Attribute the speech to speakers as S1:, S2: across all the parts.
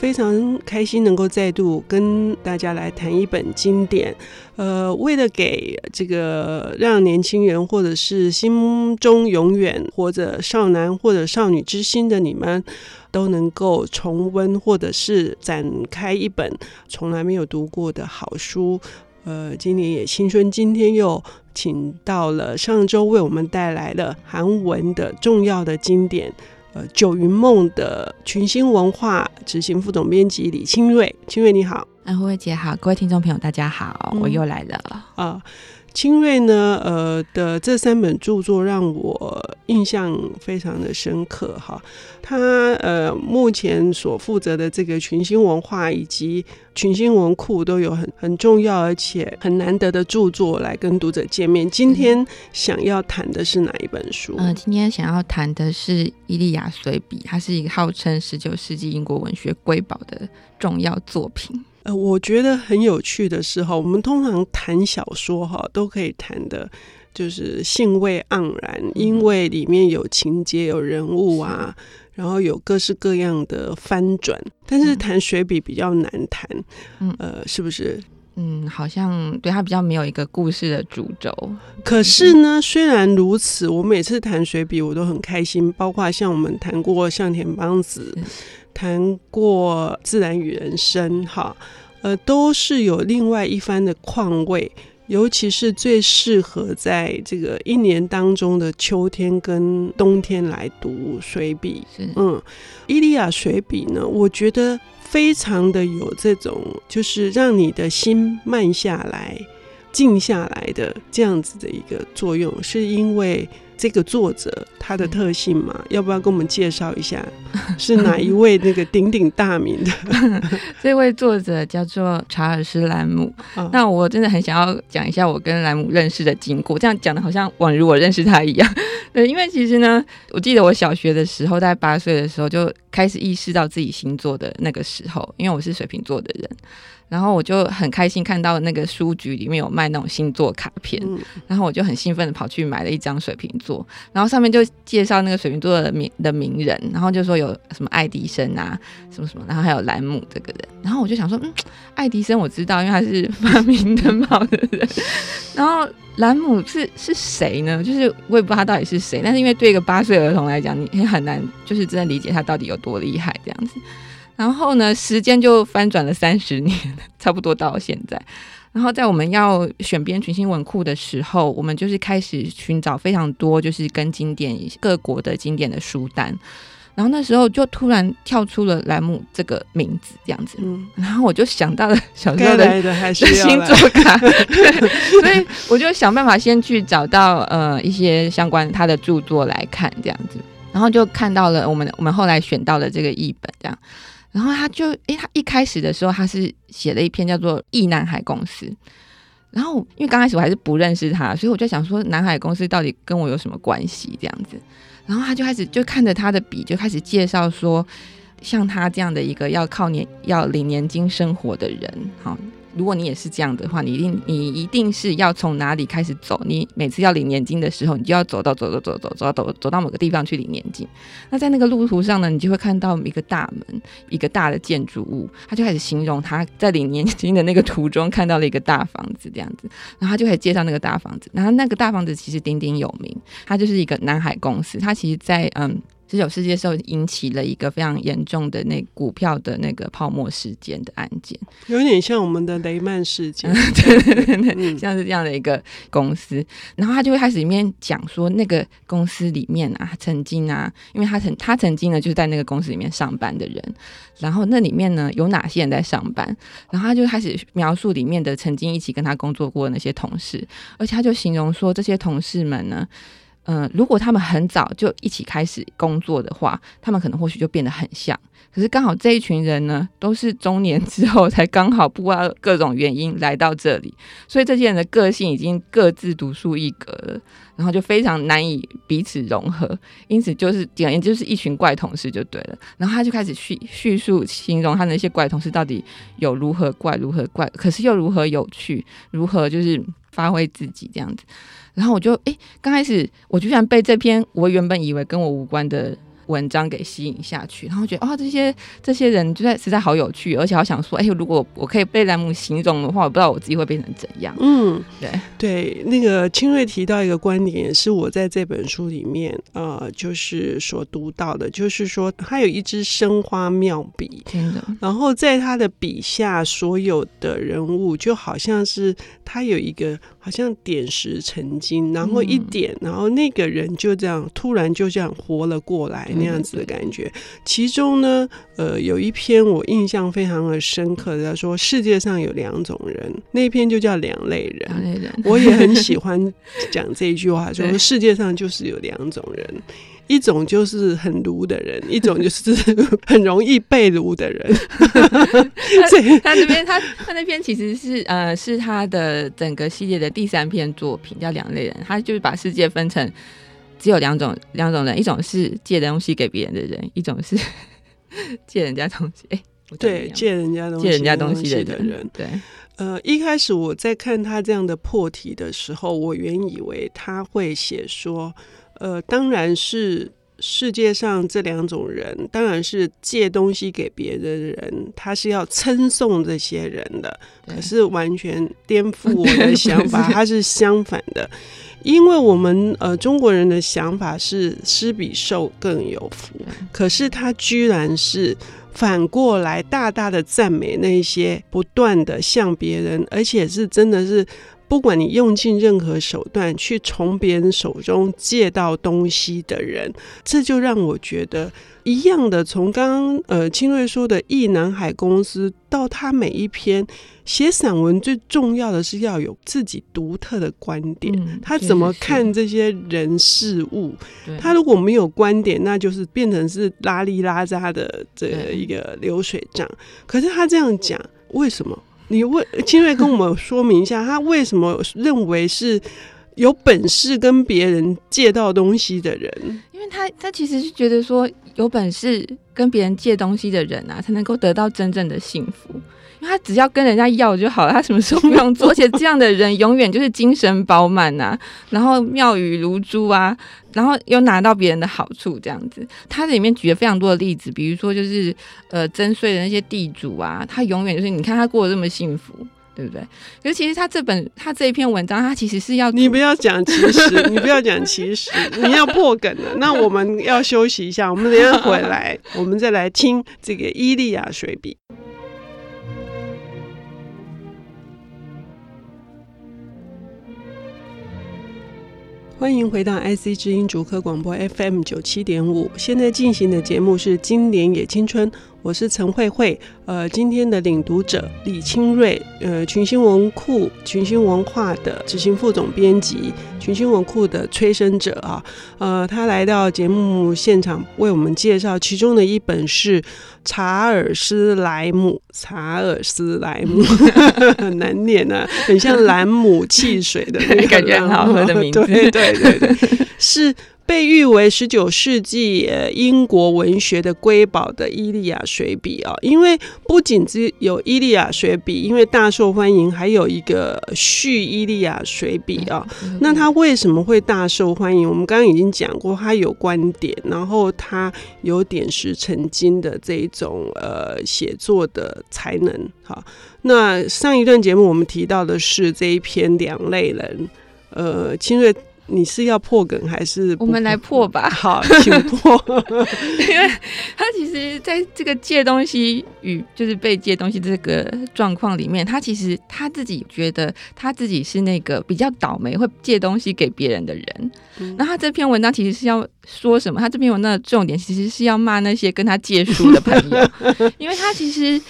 S1: 非常开心能够再度跟大家来谈一本经典，呃，为了给这个让年轻人或者是心中永远或者少男或者少女之心的你们，都能够重温或者是展开一本从来没有读过的好书，呃，今年也青春，今天又请到了上周为我们带来了韩文的重要的经典。呃，九云梦的群星文化执行副总编辑李清瑞，清瑞你好，
S2: 安慧慧姐好，各位听众朋友大家好，嗯、我又来了。啊。呃
S1: 清瑞呢，呃的这三本著作让我印象非常的深刻哈。他呃目前所负责的这个群星文化以及群星文库都有很很重要而且很难得的著作来跟读者见面。今天想要谈的是哪一本书？
S2: 嗯、呃，今天想要谈的是《伊利亚随笔》，它是一个号称十九世纪英国文学瑰宝的重要作品。
S1: 呃，我觉得很有趣的是哈，我们通常谈小说哈，都可以谈的，就是兴味盎然，因为里面有情节、有人物啊，然后有各式各样的翻转。但是谈水笔比较难谈，嗯，呃，是不是？
S2: 嗯，好像对他比较没有一个故事的主轴。
S1: 可是呢，虽然如此，我每次谈水笔我都很开心，包括像我们谈过向田邦子。谈过自然与人生，哈，呃，都是有另外一番的况味，尤其是最适合在这个一年当中的秋天跟冬天来读随笔。嗯，伊利亚水笔呢，我觉得非常的有这种，就是让你的心慢下来、静下来的这样子的一个作用，是因为。这个作者他的特性嘛，嗯、要不要跟我们介绍一下 是哪一位那个鼎鼎大名的？
S2: 这位作者叫做查尔斯·兰姆。哦、那我真的很想要讲一下我跟兰姆认识的经过，这样讲的好像宛如我认识他一样。对，因为其实呢，我记得我小学的时候，在八岁的时候就开始意识到自己星座的那个时候，因为我是水瓶座的人。然后我就很开心看到那个书局里面有卖那种星座卡片，嗯、然后我就很兴奋的跑去买了一张水瓶座，然后上面就介绍那个水瓶座的名的名人，然后就说有什么爱迪生啊，什么什么，然后还有兰姆这个人，然后我就想说，嗯，爱迪生我知道，因为他是发明灯泡的人，然后兰姆是是谁呢？就是我也不知道他到底是谁，但是因为对一个八岁儿童来讲，你也很难就是真的理解他到底有多厉害这样子。然后呢，时间就翻转了三十年，差不多到现在。然后在我们要选编群星文库的时候，我们就是开始寻找非常多，就是跟经典各国的经典的书单。然后那时候就突然跳出了栏目这个名字，这样子。嗯。然后我就想到了小时候的，的星座卡，所以我就想办法先去找到呃一些相关他的著作来看，这样子。然后就看到了我们我们后来选到了这个译本，这样。然后他就，诶，他一开始的时候，他是写了一篇叫做《忆南海公司》。然后，因为刚开始我还是不认识他，所以我就想说，南海公司到底跟我有什么关系？这样子。然后他就开始就看着他的笔，就开始介绍说，像他这样的一个要靠年要领年金生活的人，好。如果你也是这样的话，你一定你一定是要从哪里开始走？你每次要领年金的时候，你就要走到走走走走走走走到某个地方去领年金。那在那个路途上呢，你就会看到一个大门，一个大的建筑物。他就开始形容他在领年金的那个途中看到了一个大房子这样子，然后他就开始介绍那个大房子。然后那个大房子其实鼎鼎有名，它就是一个南海公司。它其实在嗯。十九世纪的时候引起了一个非常严重的那股票的那个泡沫事件的案件，
S1: 有点像我们的雷曼事件，
S2: 对对对对，像是这样的一个公司。然后他就会开始里面讲说，那个公司里面啊，曾经啊，因为他曾他曾经呢就是在那个公司里面上班的人，然后那里面呢有哪些人在上班，然后他就开始描述里面的曾经一起跟他工作过的那些同事，而且他就形容说这些同事们呢。嗯、如果他们很早就一起开始工作的话，他们可能或许就变得很像，可是刚好这一群人呢，都是中年之后才刚好不知道各种原因来到这里，所以这些人的个性已经各自独树一格了，然后就非常难以彼此融合，因此就是简而言就是一群怪同事就对了。然后他就开始叙叙述形容他那些怪同事到底有如何怪，如何怪，可是又如何有趣，如何就是发挥自己这样子。然后我就哎，刚开始我居然被这篇我原本以为跟我无关的。文章给吸引下去，然后觉得哦，这些这些人就在实在好有趣，而且好想说，哎，如果我可以被栏目形容的话，我不知道我自己会变成怎样。
S1: 嗯，
S2: 对
S1: 对，那个清瑞提到一个观点，也是我在这本书里面呃，就是所读到的，就是说他有一支生花妙笔，
S2: 真的。
S1: 然后在他的笔下，所有的人物就好像是他有一个好像点石成金，然后一点，嗯、然后那个人就这样突然就这样活了过来。那样子的感觉，其中呢，呃，有一篇我印象非常的深刻的，他说世界上有两种人，那篇就叫两类人。
S2: 两类人，
S1: 我也很喜欢讲这一句话，说世界上就是有两种人，一种就是很奴的人，一种就是 很容易被奴的人。
S2: 他这边他他那篇其实是呃是他的整个系列的第三篇作品，叫两类人，他就是把世界分成。只有两种两种人，一种是借东西给别人的人，一种是 借人家东西。哎、欸，
S1: 对，借人家东西，
S2: 借人家东西的人。对，
S1: 呃，一开始我在看他这样的破题的时候，我原以为他会写说，呃，当然是世界上这两种人，当然是借东西给别人的人，他是要称颂这些人的。可是完全颠覆我的想法，他是相反的。因为我们呃中国人的想法是施比受更有福，可是他居然是反过来大大的赞美那些不断的向别人，而且是真的是不管你用尽任何手段去从别人手中借到东西的人，这就让我觉得。一样的，从刚刚呃清瑞说的易南海公司到他每一篇写散文，最重要的是要有自己独特的观点。嗯、他怎么看这些人事物？他如果没有观点，那就是变成是拉里拉扎的这一个流水账。可是他这样讲，为什么？你问清瑞跟我们说明一下，他为什么认为是有本事跟别人借到东西的人？
S2: 因为他他其实是觉得说。有本事跟别人借东西的人啊，才能够得到真正的幸福。因为他只要跟人家要就好了，他什么时候不用做？而且这样的人永远就是精神饱满呐，然后妙语如珠啊，然后又拿到别人的好处，这样子。他里面举了非常多的例子，比如说就是呃征税的那些地主啊，他永远就是你看他过得这么幸福。对不对？可是其实他这本他这一篇文章，他其实是要
S1: 你不要讲其实，你不要讲其实，你要破梗了。那我们要休息一下，我们等一下回来，我们再来听这个《伊利亚水笔》。欢迎回到 IC 之音主科广播 FM 九七点五，现在进行的节目是《经典也青春》。我是陈慧慧，呃，今天的领读者李清瑞，呃，群星文库、群星文化的执行副总编辑，群星文库的催生者啊，呃，他来到节目现场为我们介绍其中的一本是查尔斯莱姆，查尔斯莱姆很 难念啊，很像兰姆汽水的那个
S2: 感觉，很好喝的名字，
S1: 对对对对，是。被誉为十九世纪英国文学的瑰宝的《伊利亚水笔》啊，因为不仅只有《伊利亚水笔》，因为大受欢迎，还有一个续《伊利亚水笔》啊。那它为什么会大受欢迎？我们刚刚已经讲过，他有观点，然后他有点石成金的这一种呃写作的才能。好，那上一段节目我们提到的是这一篇两类人，呃，清瑞。你是要破梗还是
S2: 我们来破吧？
S1: 好，请破。
S2: 因为他其实在这个借东西与就是被借东西这个状况里面，他其实他自己觉得他自己是那个比较倒霉会借东西给别人的人。嗯、那他这篇文章其实是要说什么？他这篇文章的重点其实是要骂那些跟他借书的朋友，因为他其实。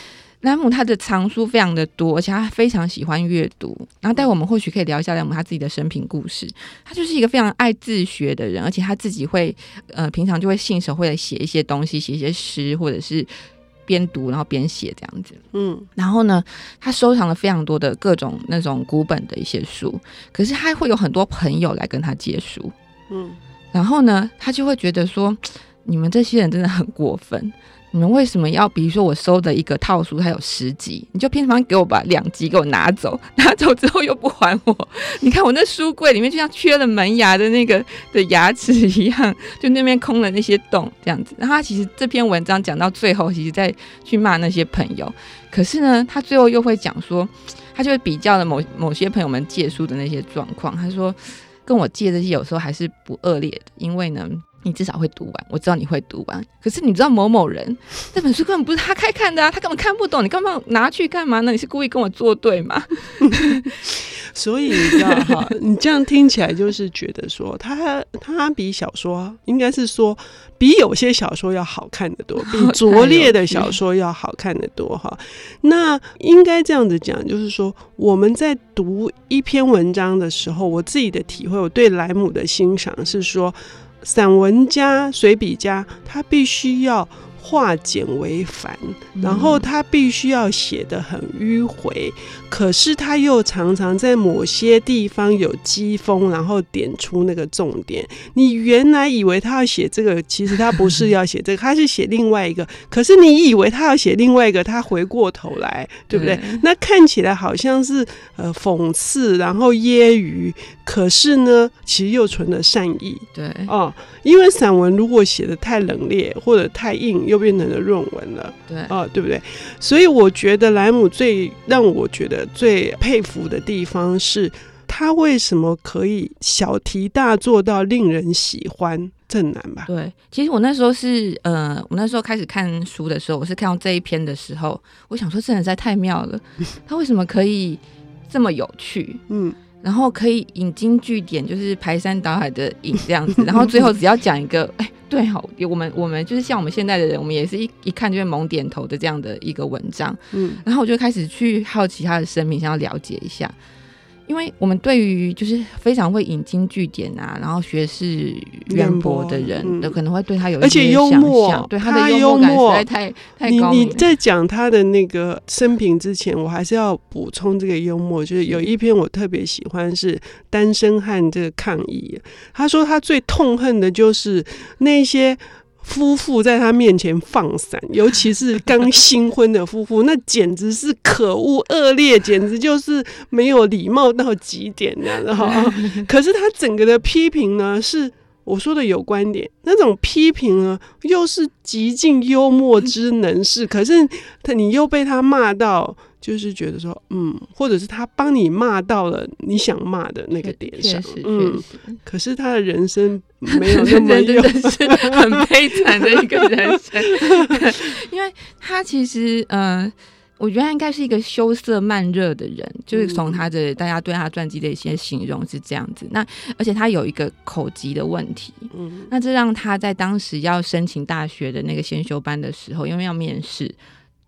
S2: 莱姆他的藏书非常的多，而且他非常喜欢阅读。然后待会我们或许可以聊一下莱姆他自己的生平故事。他就是一个非常爱自学的人，而且他自己会呃平常就会信手会写一些东西，写一些诗，或者是边读然后边写这样子。嗯，然后呢，他收藏了非常多的各种那种古本的一些书。可是他会有很多朋友来跟他借书。嗯，然后呢，他就会觉得说，你们这些人真的很过分。你们为什么要？比如说我收的一个套书，它有十集，你就偏方给我把两集给我拿走，拿走之后又不还我。你看我那书柜里面就像缺了门牙的那个的牙齿一样，就那边空了那些洞这样子。然后他其实这篇文章讲到最后，其实在去骂那些朋友。可是呢，他最后又会讲说，他就会比较了某某些朋友们借书的那些状况。他说跟我借这些有时候还是不恶劣的，因为呢。你至少会读完，我知道你会读完。可是你知道某某人 这本书根本不是他开看的啊，他根本看不懂，你干嘛拿去干嘛呢？你是故意跟我作对吗？
S1: 所以你知道哈，你这样听起来就是觉得说他他比小说应该是说比有些小说要好看的多，比 拙劣的小说要好看的多哈。那应该这样子讲，就是说我们在读一篇文章的时候，我自己的体会，我对莱姆的欣赏是说。散文家、随笔家，他必须要。化简为繁，然后他必须要写得很迂回，可是他又常常在某些地方有机锋，然后点出那个重点。你原来以为他要写这个，其实他不是要写这个，他是写另外一个。可是你以为他要写另外一个，他回过头来，对不对？对，那看起来好像是呃讽刺，然后揶揄，可是呢，其实又存了善意。
S2: 对
S1: 哦，因为散文如果写的太冷冽或者太硬，又变成了论文了，
S2: 对啊、
S1: 哦，对不对？所以我觉得莱姆最让我觉得最佩服的地方是，他为什么可以小题大做到令人喜欢？正难吧？
S2: 对，其实我那时候是呃，我那时候开始看书的时候，我是看到这一篇的时候，我想说，这人实在太妙了，他为什么可以这么有趣？嗯。然后可以引经据典，就是排山倒海的引这样子，然后最后只要讲一个，哎、欸，对好，我们我们就是像我们现在的人，我们也是一一看就会猛点头的这样的一个文章，嗯，然后我就开始去好奇他的生命，想要了解一下。因为我们对于就是非常会引经据典啊，然后学识渊博的人，都可能会对他有一些想象，对他的幽默感实在太太高。
S1: 你你在讲他的那个生平之前，我还是要补充这个幽默，就是有一篇我特别喜欢是单身汉这个抗议，他说他最痛恨的就是那些。夫妇在他面前放闪，尤其是刚新婚的夫妇，那简直是可恶恶劣，简直就是没有礼貌到极点这样子。可是他整个的批评呢，是我说的有观点，那种批评呢，又是极尽幽默之能事。可是他你又被他骂到。就是觉得说，嗯，或者是他帮你骂到了你想骂的那个点上，嗯，可是他的人生没有那么
S2: 真的是很悲惨的一个人生，因为他其实，呃，我觉得他应该是一个羞涩慢热的人，就是从他的大家对他传记的一些形容是这样子。那而且他有一个口疾的问题，嗯，那这让他在当时要申请大学的那个先修班的时候，因为要面试。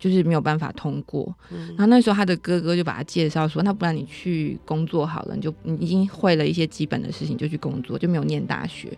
S2: 就是没有办法通过，然后那时候他的哥哥就把他介绍说，那不然你去工作好了，你就你已经会了一些基本的事情，就去工作，就没有念大学。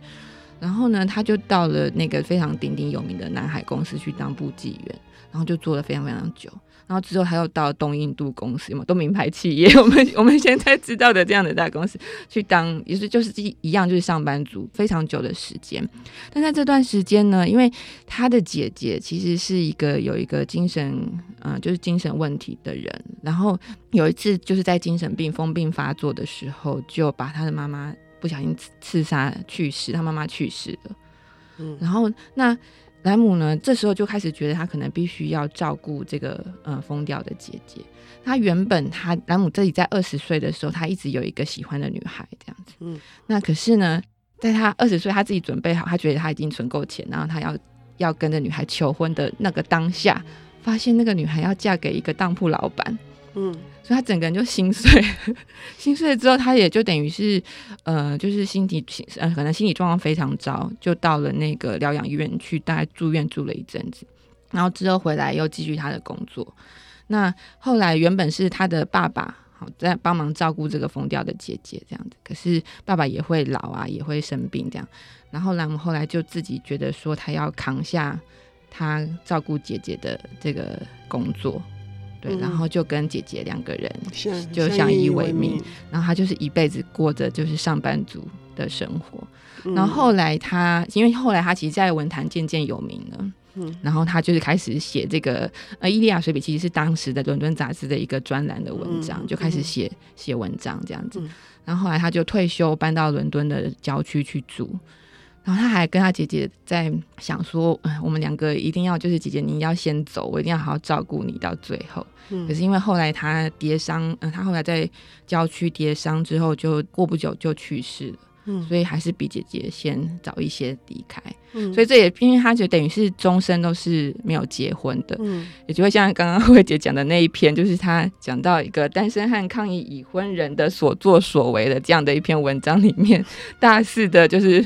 S2: 然后呢，他就到了那个非常鼎鼎有名的南海公司去当部记员，然后就做了非常非常久。然后之后他又到东印度公司嘛，都名牌企业，我们 我们现在知道的这样的大公司去当，也是就是一一样，就是上班族非常久的时间。但在这段时间呢，因为他的姐姐其实是一个有一个精神，嗯、就是精神问题的人。然后有一次就是在精神病疯病发作的时候，就把他的妈妈不小心刺杀去世，他妈妈去世了。嗯，然后那。莱姆呢，这时候就开始觉得他可能必须要照顾这个呃疯掉的姐姐。他原本他莱姆自己在二十岁的时候，他一直有一个喜欢的女孩这样子。嗯，那可是呢，在他二十岁，他自己准备好，他觉得他已经存够钱，然后他要要跟着女孩求婚的那个当下，发现那个女孩要嫁给一个当铺老板。嗯，所以他整个人就心碎，心碎了之后，他也就等于是，呃，就是心体，呃，可能心理状况非常糟，就到了那个疗养院去，大概住院住了一阵子，然后之后回来又继续他的工作。那后来原本是他的爸爸好在帮忙照顾这个疯掉的姐姐这样子，可是爸爸也会老啊，也会生病这样。然后兰姆后来就自己觉得说，他要扛下他照顾姐姐的这个工作。对，然后就跟姐姐两个人就相依为命，然后他就是一辈子过着就是上班族的生活。然后后来他，因为后来他其实，在文坛渐渐有名了，嗯，然后他就是开始写这个呃《伊利亚随笔》，其实是当时的伦敦杂志的一个专栏的文章，就开始写写文章这样子。然后后来他就退休，搬到伦敦的郊区去住。然后他还跟他姐姐在想说，我们两个一定要就是姐姐，你要先走，我一定要好好照顾你到最后。嗯、可是因为后来他跌伤，嗯、呃，他后来在郊区跌伤之后，就过不久就去世了。嗯，所以还是比姐姐先早一些离开。嗯，所以这也因为他就等于是终身都是没有结婚的。嗯，也就会像刚刚慧姐讲的那一篇，就是他讲到一个单身汉抗议已婚人的所作所为的这样的一篇文章里面，大肆的就是。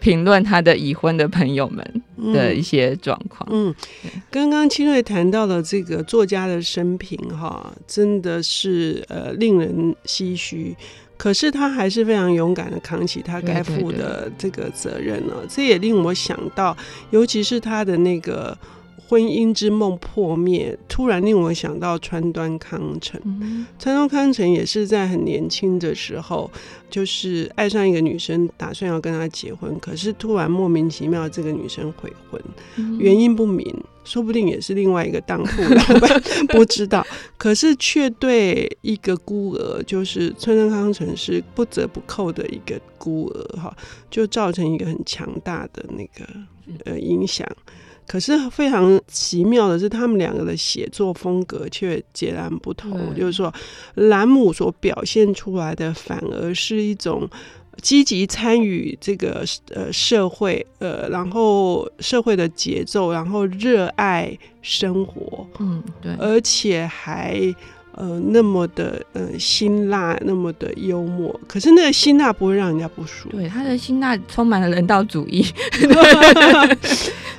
S2: 评论他的已婚的朋友们的一些状况。嗯，
S1: 刚刚清瑞谈到了这个作家的生平，哈，真的是呃令人唏嘘。可是他还是非常勇敢的扛起他该负的这个责任了。这也令我想到，尤其是他的那个。婚姻之梦破灭，突然令我想到川端康成。嗯、川端康成也是在很年轻的时候，就是爱上一个女生，打算要跟她结婚，可是突然莫名其妙，这个女生悔婚，嗯、原因不明，说不定也是另外一个当铺老板，不知道。可是却对一个孤儿，就是川端康成是不折不扣的一个孤儿，哈，就造成一个很强大的那个呃影响。可是非常奇妙的是，他们两个的写作风格却截然不同。嗯、就是说，兰姆所表现出来的反而是一种积极参与这个呃社会呃，然后社会的节奏，然后热爱生活，嗯，对，而且还。呃，那么的呃辛辣，那么的幽默，可是那个辛辣不会让人家不舒服。
S2: 对，他的辛辣充满了人道主义。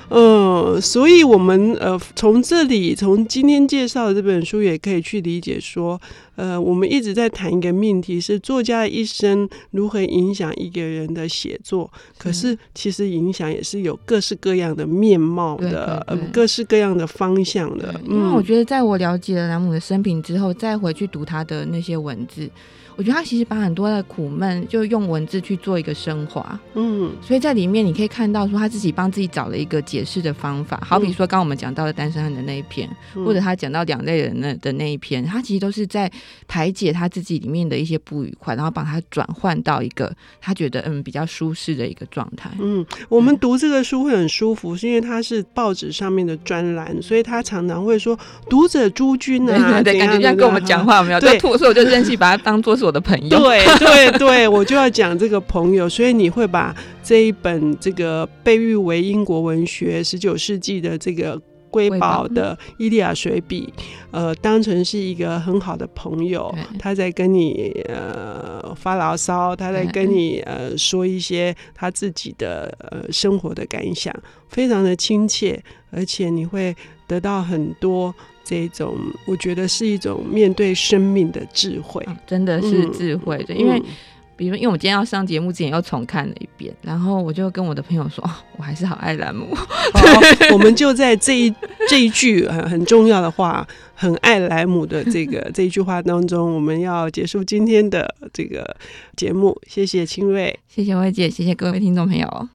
S1: 嗯，所以我们呃从这里，从今天介绍的这本书，也可以去理解说。呃，我们一直在谈一个命题，是作家的一生如何影响一个人的写作。可是，其实影响也是有各式各样的面貌的，呃，各式各样的方向的。
S2: 因为我觉得，在我了解了兰姆的生平之后，后再回去读他的那些文字。我觉得他其实把很多的苦闷就用文字去做一个升华，嗯，所以在里面你可以看到说他自己帮自己找了一个解释的方法，好比说刚刚我们讲到的单身汉的那一篇，嗯、或者他讲到两类人的的那一篇，他其实都是在排解他自己里面的一些不愉快，然后把它转换到一个他觉得嗯比较舒适的一个状态。
S1: 嗯，我们读这个书会很舒服，是因为它是报纸上面的专栏，所以他常常会说读者诸君啊，
S2: 对，感觉像跟我们讲话没有？对，所以我就任性把它当做是我的朋友，
S1: 对 对对，我就要讲这个朋友，所以你会把这一本这个被誉为英国文学十九世纪的这个瑰宝的《伊利亚水笔》，呃，当成是一个很好的朋友，他在跟你呃发牢骚，他在跟你呃说一些他自己的呃生活的感想，非常的亲切，而且你会得到很多。这种我觉得是一种面对生命的智慧，
S2: 啊、真的是智慧的。嗯、因为，嗯、比如，因为我今天要上节目之前又重看了一遍，然后我就跟我的朋友说：“哦、我还是好爱兰姆。哦”
S1: 我们就在这一 这一句很很重要的话，很爱莱姆的这个这一句话当中，我们要结束今天的这个节目。谢谢清瑞，
S2: 谢谢薇姐，谢谢各位听众朋友。